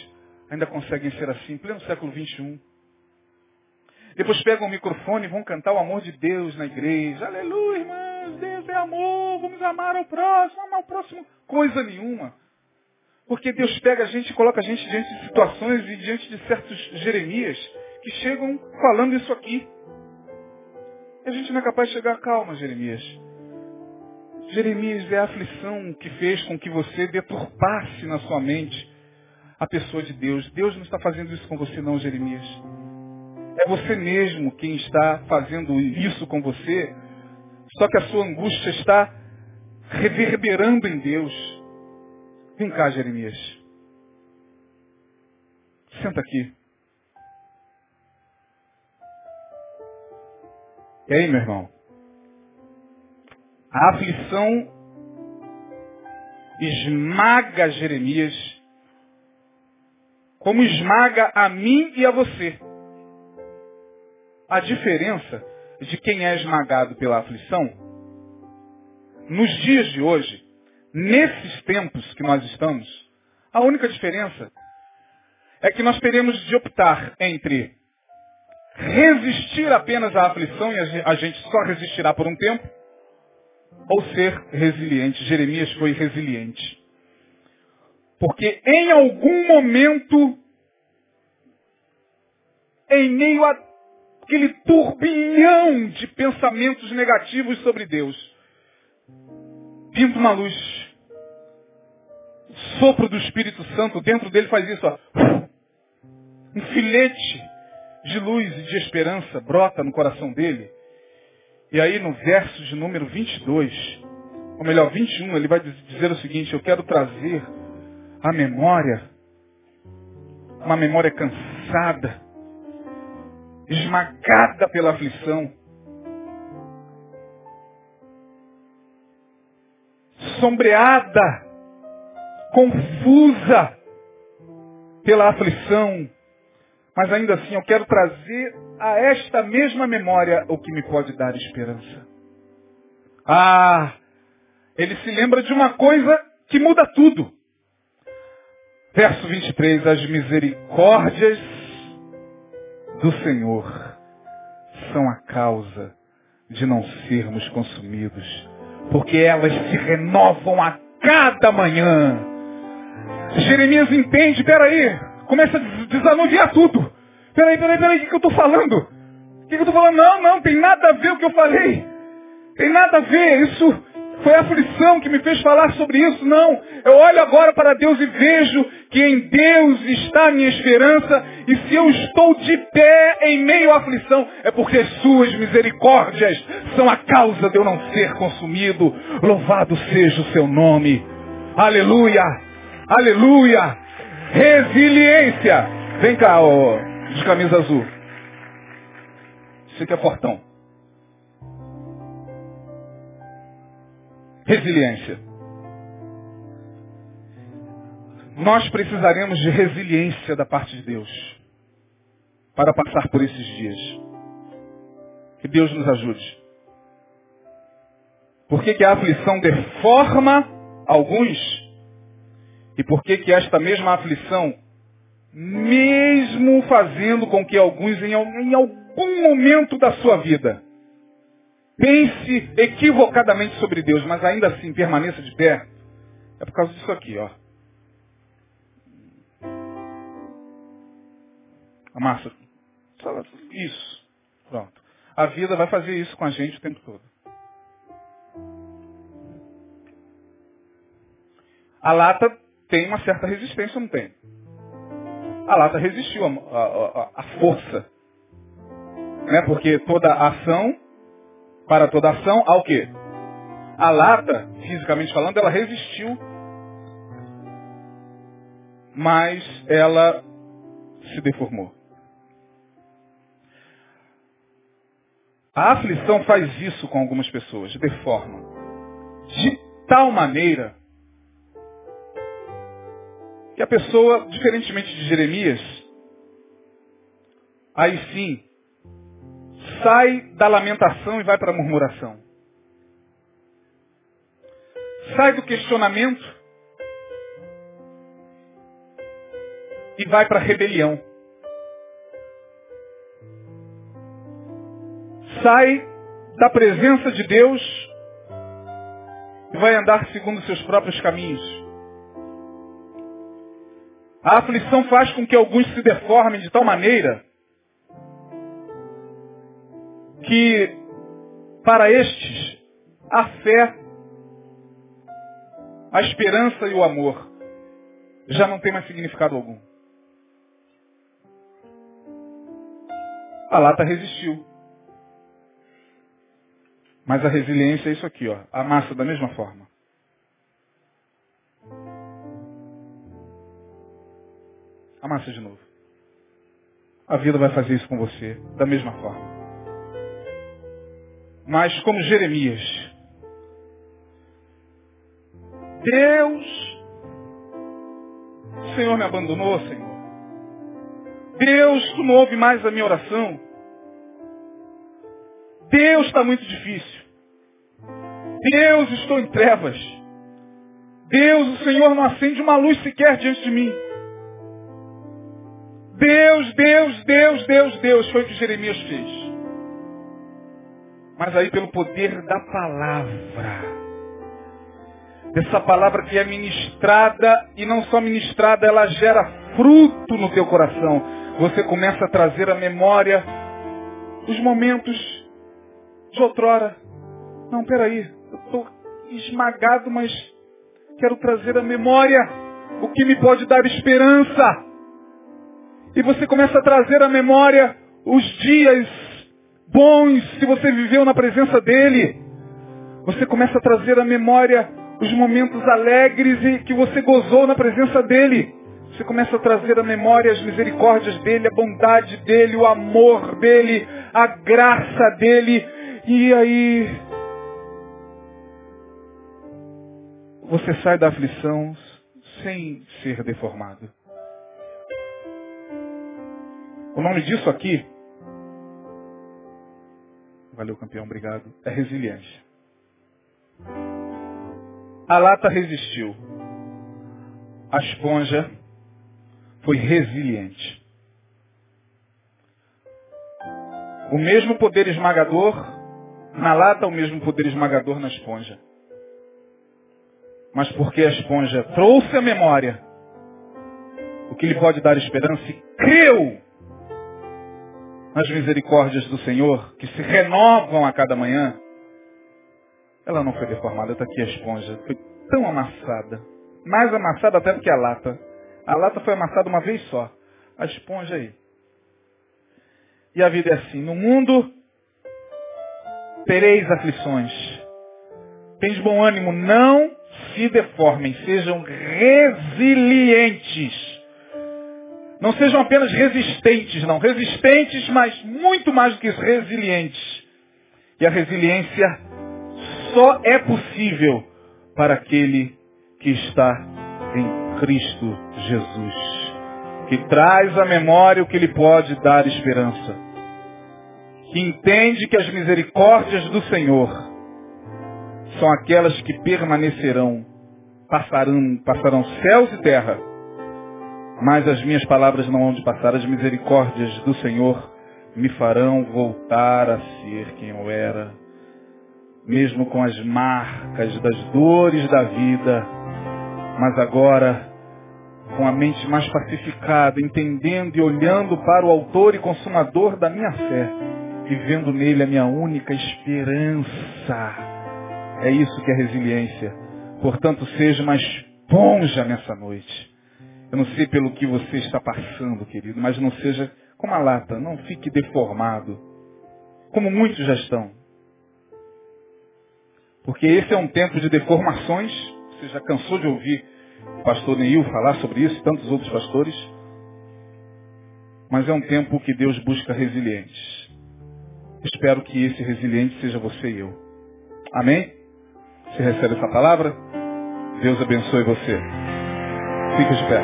ainda conseguem ser assim, pleno século XXI. Depois pegam o microfone e vão cantar o amor de Deus na igreja. Aleluia, irmãos, Deus é amor, vamos amar ao próximo, amar ao próximo. Coisa nenhuma. Porque Deus pega a gente e coloca a gente diante de situações e diante de certos Jeremias que chegam falando isso aqui. E a gente não é capaz de chegar, calma, Jeremias. Jeremias é a aflição que fez com que você deturpasse na sua mente a pessoa de Deus. Deus não está fazendo isso com você não, Jeremias. É você mesmo quem está fazendo isso com você, só que a sua angústia está reverberando em Deus. Vem cá, Jeremias. Senta aqui. E aí, meu irmão? A aflição esmaga Jeremias como esmaga a mim e a você. A diferença de quem é esmagado pela aflição, nos dias de hoje, nesses tempos que nós estamos, a única diferença é que nós teremos de optar entre resistir apenas à aflição e a gente só resistirá por um tempo, ou ser resiliente. Jeremias foi resiliente. Porque em algum momento, em meio àquele turbilhão de pensamentos negativos sobre Deus, pinta uma luz. Sopro do Espírito Santo dentro dele faz isso, ó. Um filete de luz e de esperança brota no coração dele. E aí no verso de número 22, ou melhor, 21, ele vai dizer o seguinte, eu quero trazer a memória, uma memória cansada, esmagada pela aflição, sombreada, confusa pela aflição, mas ainda assim eu quero trazer a esta mesma memória o que me pode dar esperança. Ah, ele se lembra de uma coisa que muda tudo. Verso 23, as misericórdias do Senhor são a causa de não sermos consumidos, porque elas se renovam a cada manhã. Jeremias entende, peraí, começa a desanuviar tudo. Peraí, peraí, peraí, o que, que eu estou falando? O que, que eu estou falando? Não, não, tem nada a ver o que eu falei. Tem nada a ver. Isso foi a aflição que me fez falar sobre isso. Não. Eu olho agora para Deus e vejo que em Deus está a minha esperança. E se eu estou de pé em meio à aflição, é porque suas misericórdias são a causa de eu não ser consumido. Louvado seja o seu nome. Aleluia. Aleluia. Resiliência. Vem cá, ó, de camisa azul. Você que é fortão. Resiliência. Nós precisaremos de resiliência da parte de Deus para passar por esses dias. Que Deus nos ajude. Por que, que a aflição deforma alguns? E por que, que esta mesma aflição, mesmo fazendo com que alguns em, em algum momento da sua vida pense equivocadamente sobre Deus, mas ainda assim permaneça de pé, é por causa disso aqui, ó. A massa. Isso. Pronto. A vida vai fazer isso com a gente o tempo todo. A lata tem uma certa resistência, não tem? A lata resistiu à força. Né? Porque toda ação para toda ação, ao quê? A lata, fisicamente falando, ela resistiu, mas ela se deformou. A aflição faz isso com algumas pessoas, deforma. De tal maneira que a pessoa, diferentemente de Jeremias, aí sim, sai da lamentação e vai para a murmuração. Sai do questionamento e vai para a rebelião. Sai da presença de Deus e vai andar segundo seus próprios caminhos. A aflição faz com que alguns se deformem de tal maneira que para estes a fé, a esperança e o amor já não tem mais significado algum. A lata resistiu. Mas a resiliência é isso aqui, ó. A massa da mesma forma. A massa de novo. A vida vai fazer isso com você da mesma forma mas como Jeremias. Deus, o Senhor me abandonou, Senhor. Deus, tu não ouve mais a minha oração. Deus está muito difícil. Deus, estou em trevas. Deus, o Senhor não acende uma luz sequer diante de mim. Deus, Deus, Deus, Deus, Deus. Foi o que Jeremias fez. Mas aí pelo poder da palavra. Dessa palavra que é ministrada e não só ministrada, ela gera fruto no teu coração. Você começa a trazer à memória os momentos de outrora. Não, peraí, eu estou esmagado, mas quero trazer à memória o que me pode dar esperança. E você começa a trazer à memória os dias bons que você viveu na presença dele. Você começa a trazer à memória os momentos alegres e que você gozou na presença dele. Você começa a trazer à memória as misericórdias dele, a bondade dele, o amor dele, a graça dele. E aí você sai da aflição sem ser deformado. O nome disso aqui, valeu campeão, obrigado, é resiliência. A lata resistiu. A esponja foi resiliente. O mesmo poder esmagador na lata, o mesmo poder esmagador na esponja. Mas porque a esponja trouxe a memória, o que lhe pode dar esperança e creu nas misericórdias do Senhor, que se renovam a cada manhã, ela não foi deformada, está aqui a esponja. Foi tão amassada. Mais amassada até do que a lata. A lata foi amassada uma vez só. A esponja aí. E a vida é assim. No mundo tereis aflições. Tens bom ânimo, não se deformem, sejam resilientes. Não sejam apenas resistentes, não. Resistentes, mas muito mais do que isso, resilientes. E a resiliência só é possível para aquele que está em Cristo Jesus. Que traz à memória o que lhe pode dar esperança. Que entende que as misericórdias do Senhor são aquelas que permanecerão, passarão, passarão céus e terra mas as minhas palavras não vão de passar, as misericórdias do Senhor me farão voltar a ser quem eu era, mesmo com as marcas das dores da vida, mas agora com a mente mais pacificada, entendendo e olhando para o autor e consumador da minha fé, e vendo nele a minha única esperança. É isso que é resiliência. Portanto, seja uma esponja nessa noite eu não sei pelo que você está passando, querido, mas não seja como a lata, não fique deformado, como muitos já estão. Porque esse é um tempo de deformações. Você já cansou de ouvir o pastor Neil falar sobre isso, e tantos outros pastores. Mas é um tempo que Deus busca resilientes. Espero que esse resiliente seja você e eu. Amém? Você recebe essa palavra? Deus abençoe você. Fique de pé.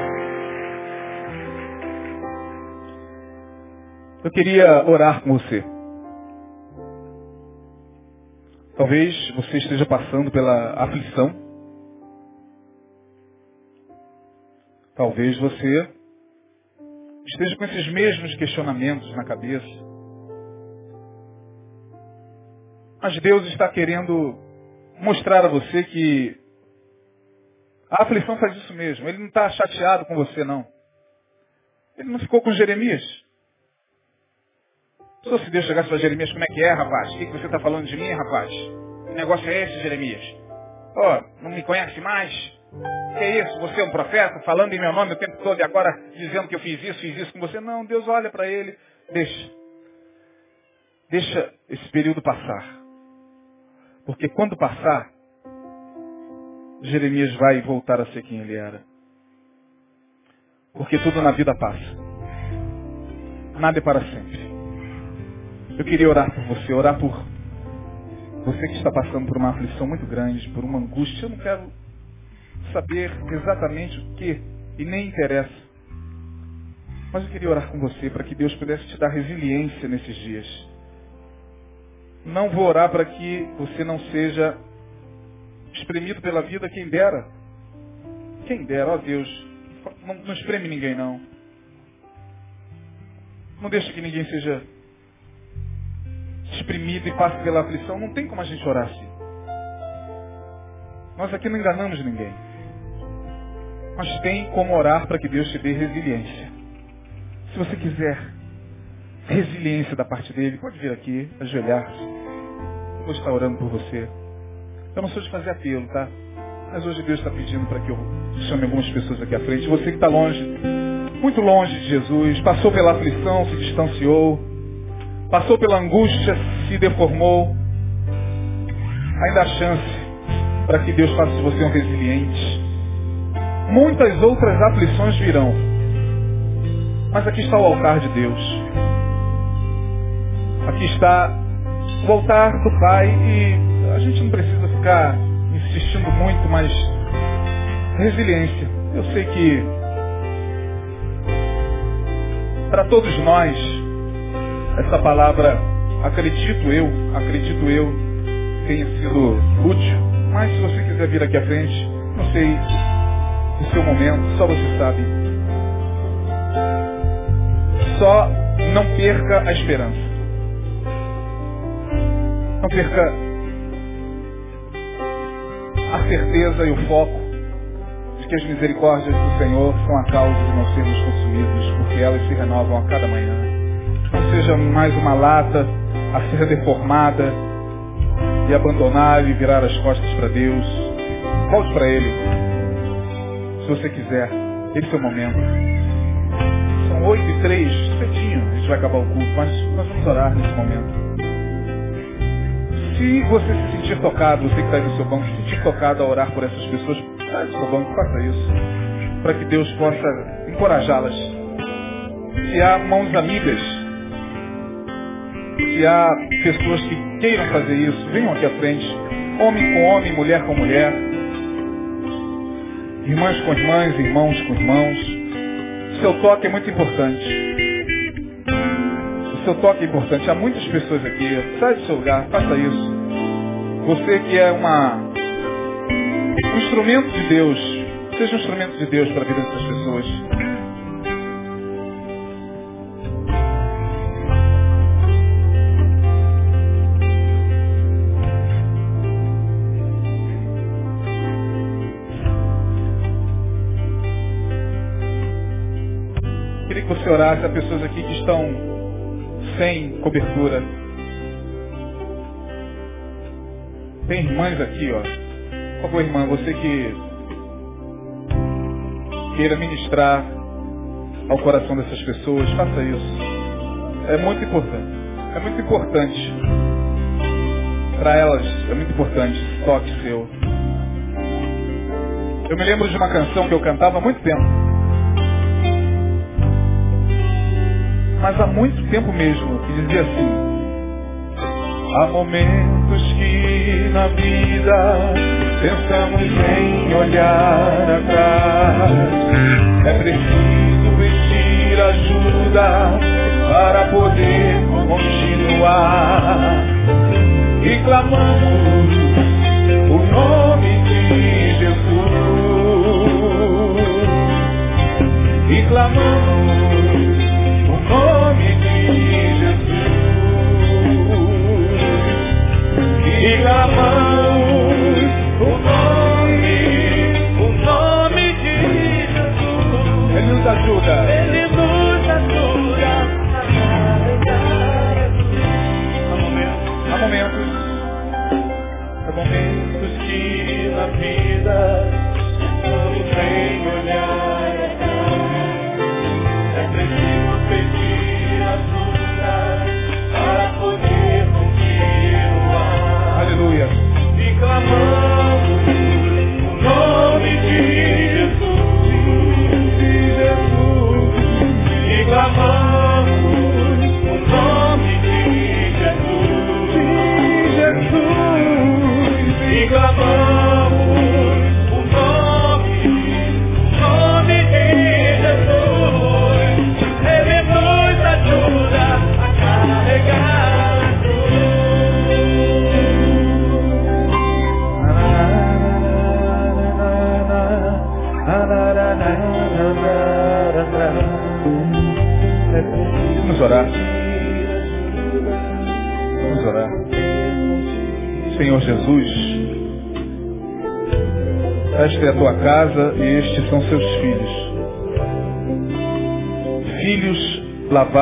Eu queria orar com você. Talvez você esteja passando pela aflição. Talvez você esteja com esses mesmos questionamentos na cabeça. Mas Deus está querendo mostrar a você que a aflição faz isso mesmo. Ele não está chateado com você, não. Ele não ficou com Jeremias. Só se Deus chegasse para Jeremias, como é que é, rapaz? O que, que você está falando de mim, rapaz? Que negócio é esse, Jeremias? Oh, não me conhece mais? Que é isso? Você é um profeta falando em meu nome o tempo todo e agora dizendo que eu fiz isso, fiz isso com você? Não, Deus olha para ele, deixa. Deixa esse período passar. Porque quando passar, Jeremias vai voltar a ser quem ele era. Porque tudo na vida passa. Nada é para sempre. Eu queria orar por você, orar por você que está passando por uma aflição muito grande, por uma angústia. Eu não quero saber exatamente o que e nem interessa. Mas eu queria orar com você para que Deus pudesse te dar resiliência nesses dias. Não vou orar para que você não seja espremido pela vida, quem dera. Quem dera, ó Deus. Não, não espreme ninguém não. Não deixe que ninguém seja exprimido e passe pela aflição. Não tem como a gente orar assim. Nós aqui não enganamos ninguém. Mas tem como orar para que Deus te dê resiliência. Se você quiser resiliência da parte dele, pode vir aqui, ajoelhar-se. Eu vou estar orando por você. Eu não sou de fazer apelo, tá? Mas hoje Deus está pedindo para que eu chame algumas pessoas aqui à frente. Você que está longe, muito longe de Jesus, passou pela aflição, se distanciou, passou pela angústia, se deformou. Ainda há chance para que Deus faça de você um resiliente. Muitas outras aflições virão. Mas aqui está o altar de Deus. Aqui está o altar do Pai e a gente não precisa ficar insistindo muito, mas resiliência. Eu sei que para todos nós essa palavra, acredito eu, acredito eu, tenha sido útil mas se você quiser vir aqui à frente, não sei o seu momento, só você sabe. Só não perca a esperança. Não perca a certeza e o foco de que as misericórdias do Senhor são a causa de não sermos consumidos, porque elas se renovam a cada manhã. Não seja mais uma lata a ser deformada, e abandonar e virar as costas para Deus. Volte para Ele. Se você quiser. Esse é o momento. São oito e três, cedinho, a gente vai acabar o culto, mas nós vamos orar nesse momento. Se você se sentir tocado, você que está aí no seu banco, se sentir tocado a orar por essas pessoas, sai do seu banco, faça isso. Para que Deus possa encorajá-las. Se há mãos amigas, se há pessoas que queiram fazer isso, venham aqui à frente. Homem com homem, mulher com mulher. Irmãs com irmãs, irmãos com irmãos. Seu toque é muito importante. Seu toque é importante. Há muitas pessoas aqui. Sai do seu lugar, faça isso. Você que é uma, um instrumento de Deus. Seja um instrumento de Deus para a vida dessas pessoas. você orasse a pessoas aqui que estão sem cobertura. Tem irmãs aqui, ó. Por favor, irmã, você que queira ministrar ao coração dessas pessoas, faça isso. É muito importante. É muito importante. Para elas, é muito importante esse toque seu. Eu me lembro de uma canção que eu cantava há muito tempo. Mas há muito tempo mesmo, que dizia assim, há momentos que na vida pensamos em olhar atrás. É preciso pedir ajuda para poder continuar. E clamamos o nome de Jesus. E clamamos ajuda.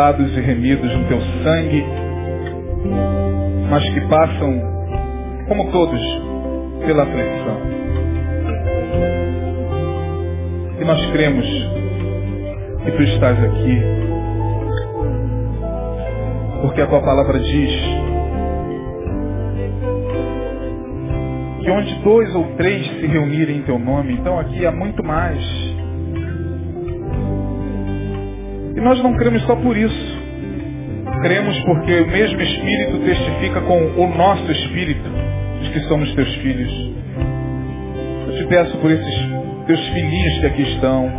Lavados e remidos no teu sangue, mas que passam, como todos, pela aflição. E nós cremos que tu estás aqui, porque a tua palavra diz que onde dois ou três se reunirem em teu nome, então aqui há muito mais. E nós não cremos só por isso. Cremos porque o mesmo Espírito testifica com o nosso Espírito de que somos teus filhos. Eu te peço por esses teus filhinhos que aqui estão.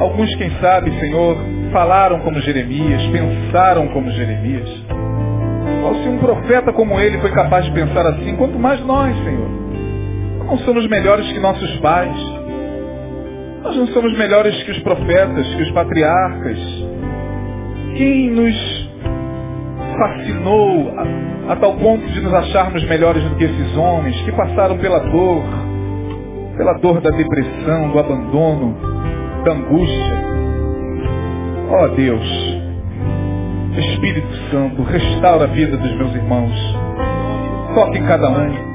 Alguns, quem sabe, Senhor, falaram como Jeremias, pensaram como Jeremias. Ou se um profeta como ele foi capaz de pensar assim, quanto mais nós, Senhor. Não somos melhores que nossos pais. Nós não somos melhores que os profetas, que os patriarcas. Quem nos fascinou a, a tal ponto de nos acharmos melhores do que esses homens que passaram pela dor, pela dor da depressão, do abandono, da angústia. Ó oh, Deus, Espírito Santo, restaura a vida dos meus irmãos. Toque em cada um.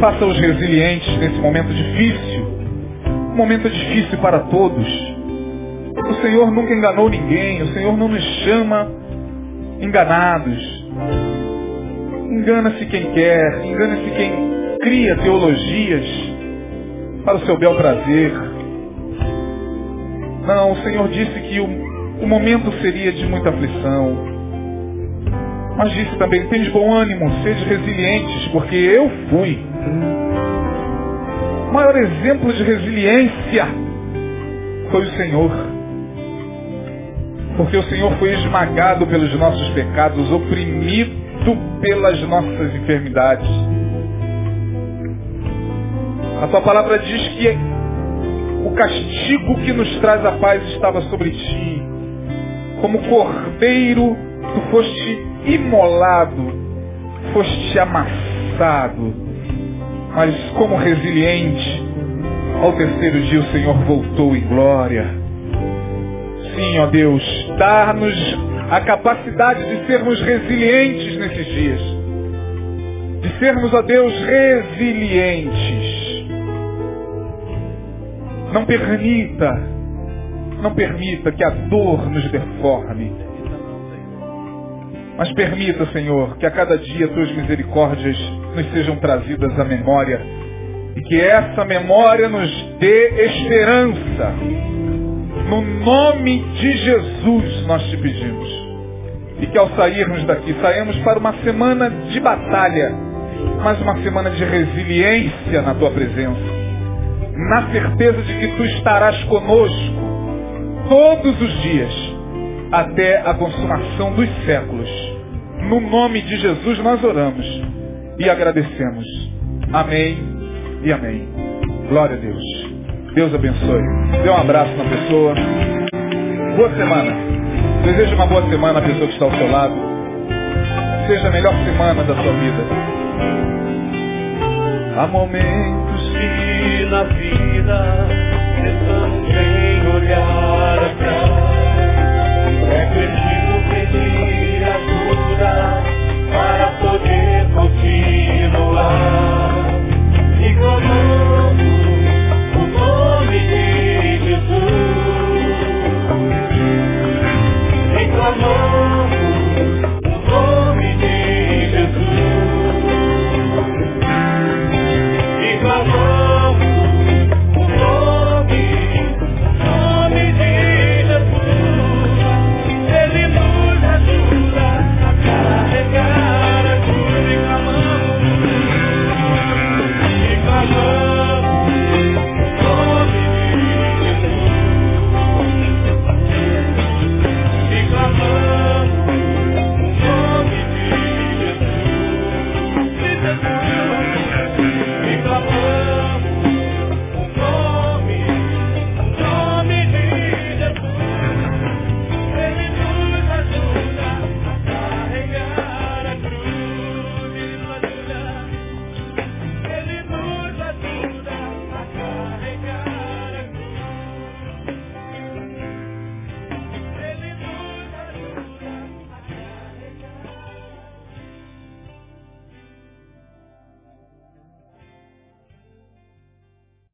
Faça-os resilientes nesse momento difícil. Momento difícil para todos. O Senhor nunca enganou ninguém. O Senhor não nos chama enganados. Engana-se quem quer. Engana-se quem cria teologias para o seu bel prazer. Não, o Senhor disse que o o momento seria de muita aflição. Mas disse também, tens bom ânimo, sede resilientes, porque eu fui. Maior exemplo de resiliência foi o Senhor. Porque o Senhor foi esmagado pelos nossos pecados, oprimido pelas nossas enfermidades. A tua palavra diz que o castigo que nos traz a paz estava sobre ti como cordeiro, tu foste imolado, foste amassado, mas como resiliente, ao terceiro dia o Senhor voltou em glória. Sim, ó Deus, dá-nos a capacidade de sermos resilientes nesses dias. De sermos, ó Deus, resilientes. Não permita não permita que a dor nos deforme. Mas permita, Senhor, que a cada dia tuas misericórdias nos sejam trazidas à memória. E que essa memória nos dê esperança. No nome de Jesus nós te pedimos. E que ao sairmos daqui, saímos para uma semana de batalha, mas uma semana de resiliência na tua presença. Na certeza de que tu estarás conosco todos os dias, até a consumação dos séculos. No nome de Jesus nós oramos e agradecemos. Amém e amém. Glória a Deus. Deus abençoe. Dê um abraço na pessoa. Boa semana. Desejo uma boa semana à pessoa que está ao seu lado. Seja a melhor semana da sua vida. Há momentos que na vida olhar atrás. Continuar.